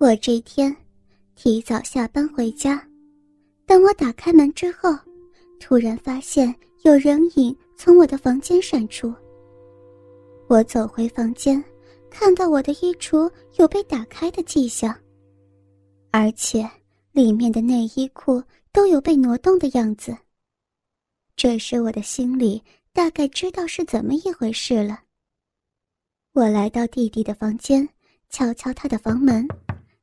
我这天提早下班回家，当我打开门之后，突然发现有人影从我的房间闪出。我走回房间，看到我的衣橱有被打开的迹象，而且里面的内衣裤都有被挪动的样子。这时我的心里大概知道是怎么一回事了。我来到弟弟的房间，敲敲他的房门，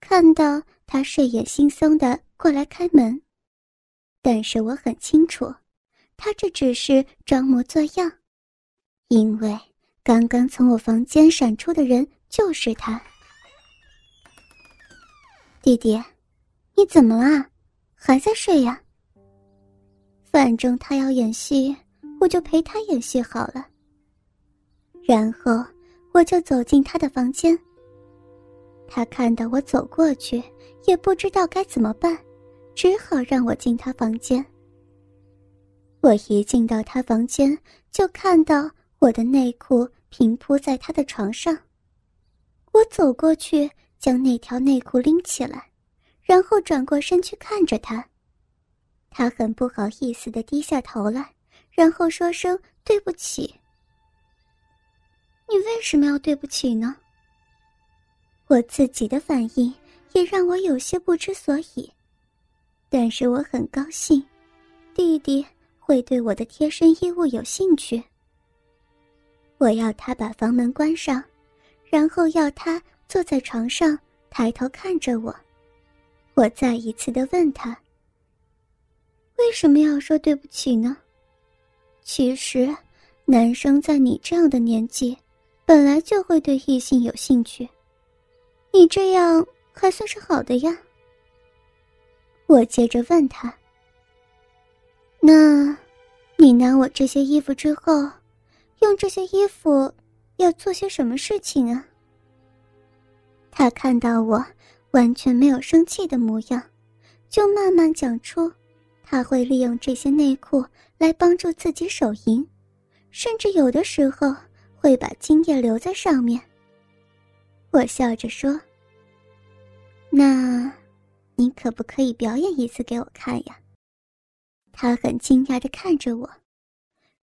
看到他睡眼惺忪的过来开门，但是我很清楚，他这只是装模作样，因为刚刚从我房间闪出的人就是他。弟弟，你怎么了？还在睡呀？反正他要演戏，我就陪他演戏好了。然后。我就走进他的房间。他看到我走过去，也不知道该怎么办，只好让我进他房间。我一进到他房间，就看到我的内裤平铺在他的床上。我走过去，将那条内裤拎起来，然后转过身去看着他。他很不好意思的低下头来，然后说声对不起。你为什么要对不起呢？我自己的反应也让我有些不知所以，但是我很高兴，弟弟会对我的贴身衣物有兴趣。我要他把房门关上，然后要他坐在床上抬头看着我。我再一次的问他：“为什么要说对不起呢？”其实，男生在你这样的年纪。本来就会对异性有兴趣，你这样还算是好的呀。我接着问他：“那，你拿我这些衣服之后，用这些衣服要做些什么事情啊？”他看到我完全没有生气的模样，就慢慢讲出，他会利用这些内裤来帮助自己手淫，甚至有的时候。会把精液留在上面。我笑着说：“那，你可不可以表演一次给我看呀？”他很惊讶的看着我。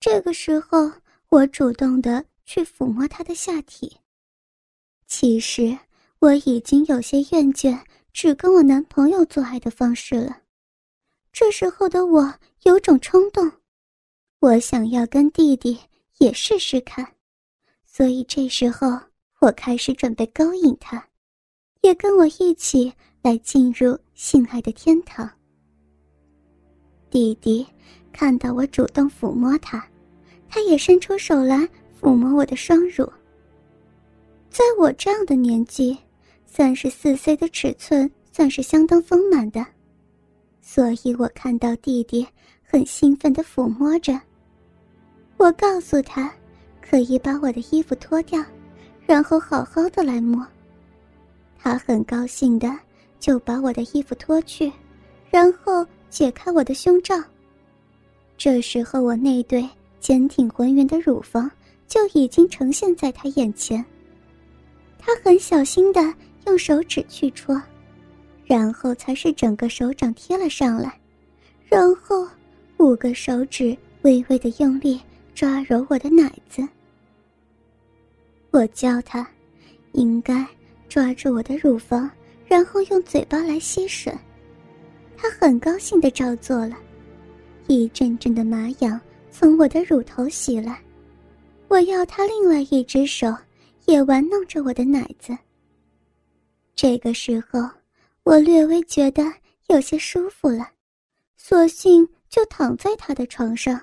这个时候，我主动的去抚摸他的下体。其实我已经有些厌倦只跟我男朋友做爱的方式了。这时候的我有种冲动，我想要跟弟弟也试试看。所以这时候，我开始准备勾引他，也跟我一起来进入性爱的天堂。弟弟看到我主动抚摸他，他也伸出手来抚摸我的双乳。在我这样的年纪，三十四岁的尺寸算是相当丰满的，所以我看到弟弟很兴奋的抚摸着，我告诉他。可以把我的衣服脱掉，然后好好的来摸。他很高兴的就把我的衣服脱去，然后解开我的胸罩。这时候我那对坚挺浑圆的乳房就已经呈现在他眼前。他很小心的用手指去戳，然后才是整个手掌贴了上来，然后五个手指微微的用力。抓揉我的奶子，我教他，应该抓住我的乳房，然后用嘴巴来吸吮。他很高兴的照做了，一阵阵的麻痒从我的乳头袭来。我要他另外一只手也玩弄着我的奶子。这个时候，我略微觉得有些舒服了，索性就躺在他的床上。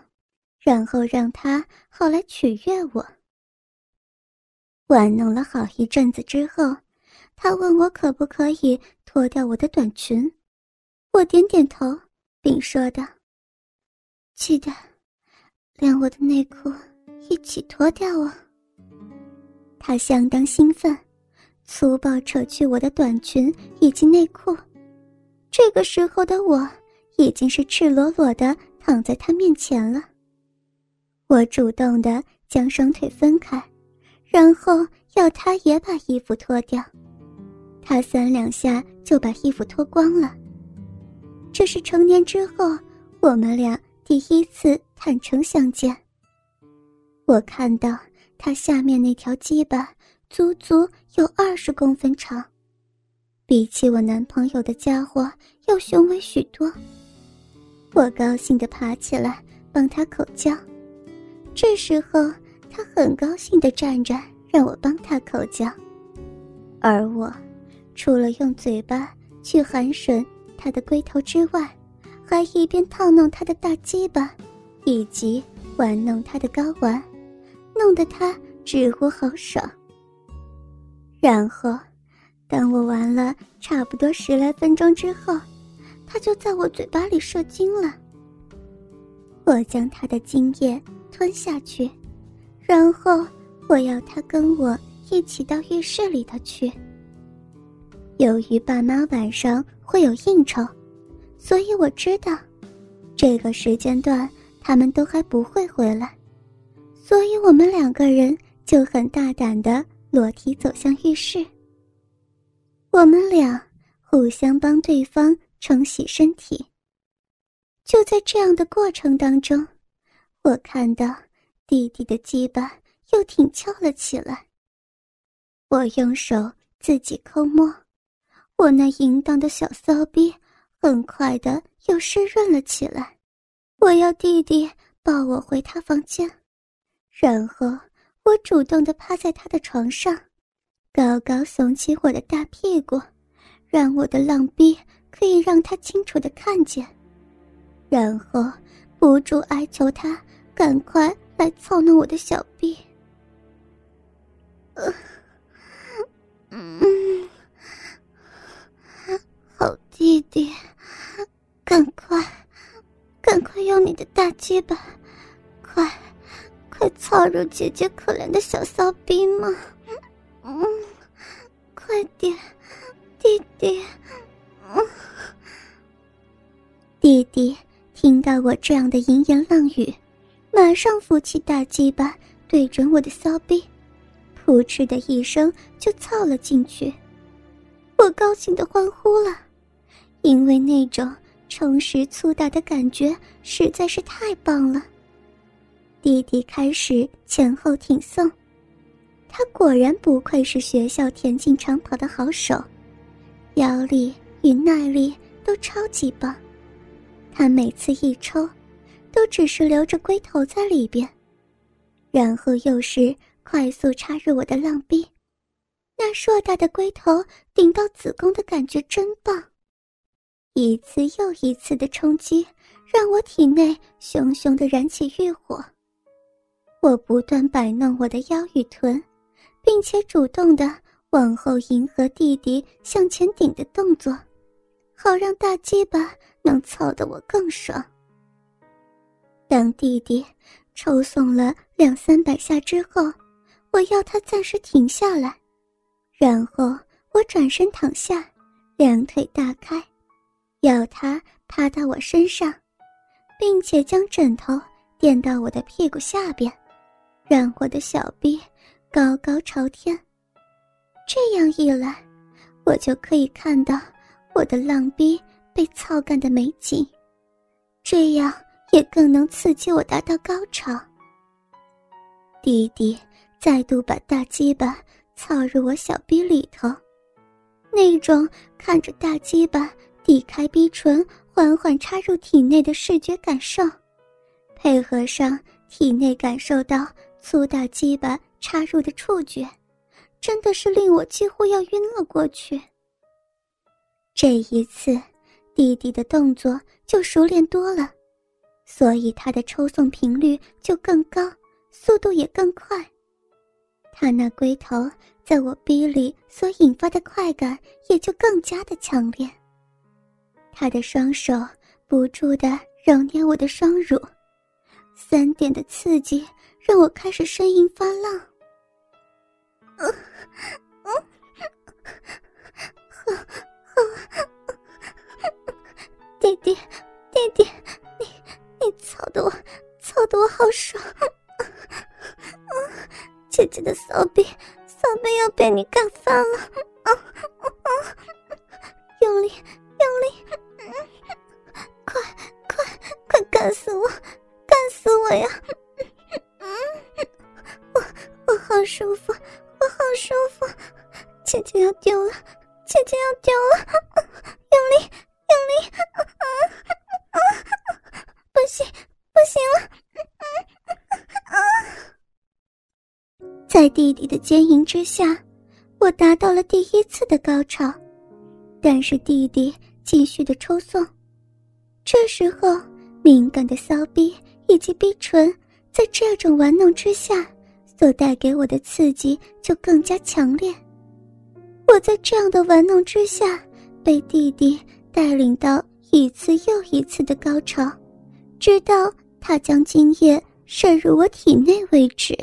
然后让他好来取悦我。玩弄了好一阵子之后，他问我可不可以脱掉我的短裙。我点点头，并说道：“记得，连我的内裤一起脱掉啊。”他相当兴奋，粗暴扯去我的短裙以及内裤。这个时候的我已经是赤裸裸的躺在他面前了。我主动的将双腿分开，然后要他也把衣服脱掉。他三两下就把衣服脱光了。这是成年之后我们俩第一次坦诚相见。我看到他下面那条鸡巴足足有二十公分长，比起我男朋友的家伙要雄伟许多。我高兴地爬起来帮他口交，这时候他很高兴地站着让我帮他口交，而我除了用嘴巴去含吮他的龟头之外，还一边套弄他的大鸡巴，以及玩弄他的睾丸，弄得他直呼好爽。然后，当我玩了差不多十来分钟之后。他就在我嘴巴里射精了。我将他的精液吞下去，然后我要他跟我一起到浴室里头去。由于爸妈晚上会有应酬，所以我知道这个时间段他们都还不会回来，所以我们两个人就很大胆的裸体走向浴室。我们俩互相帮对方。冲洗身体。就在这样的过程当中，我看到弟弟的鸡巴又挺翘了起来。我用手自己抠摸，我那淫荡的小骚逼很快的又湿润了起来。我要弟弟抱我回他房间，然后我主动的趴在他的床上，高高耸起我的大屁股，让我的浪逼。可以让他清楚的看见，然后不住哀求他赶快来操弄我的小臂。嗯，好弟弟，赶快，赶快用你的大鸡巴，快，快操入姐姐可怜的小骚逼嘛！嗯，快点，弟弟。弟弟听到我这样的淫言浪语，马上扶起大鸡巴，对准我的骚逼，扑哧的一声就操了进去。我高兴的欢呼了，因为那种充实粗大的感觉实在是太棒了。弟弟开始前后挺送，他果然不愧是学校田径长跑的好手，腰力。与耐力都超级棒，他每次一抽，都只是留着龟头在里边，然后又是快速插入我的浪壁，那硕大的龟头顶到子宫的感觉真棒，一次又一次的冲击让我体内熊熊的燃起欲火，我不断摆弄我的腰与臀，并且主动的往后迎合弟弟向前顶的动作。好让大鸡巴能操得我更爽。当弟弟抽送了两三百下之后，我要他暂时停下来，然后我转身躺下，两腿大开，要他趴到我身上，并且将枕头垫到我的屁股下边，让我的小臂高高朝天。这样一来，我就可以看到。我的浪逼被操干的美景，这样也更能刺激我达到高潮。弟弟再度把大鸡巴操入我小逼里头，那种看着大鸡巴抵开逼唇，缓缓插入体内的视觉感受，配合上体内感受到粗大鸡巴插入的触觉，真的是令我几乎要晕了过去。这一次，弟弟的动作就熟练多了，所以他的抽送频率就更高，速度也更快。他那龟头在我逼里所引发的快感也就更加的强烈。他的双手不住的揉捏我的双乳，三点的刺激让我开始呻吟发浪。嗯嗯，好，好弟弟，弟弟，你你操的我，操的我好爽！姐姐的骚逼，骚逼要被你干翻了！啊啊！用力，用力！快快快干死我，干死我呀！我我好舒服，我好舒服，姐姐要丢了，姐姐要丢了！用力！啊啊！不行，不行了！啊！在弟弟的奸淫之下，我达到了第一次的高潮，但是弟弟继续的抽送。这时候，敏感的骚逼以及逼唇，在这种玩弄之下，所带给我的刺激就更加强烈。我在这样的玩弄之下，被弟弟带领到一次又一次的高潮，直到他将精液渗入我体内为止。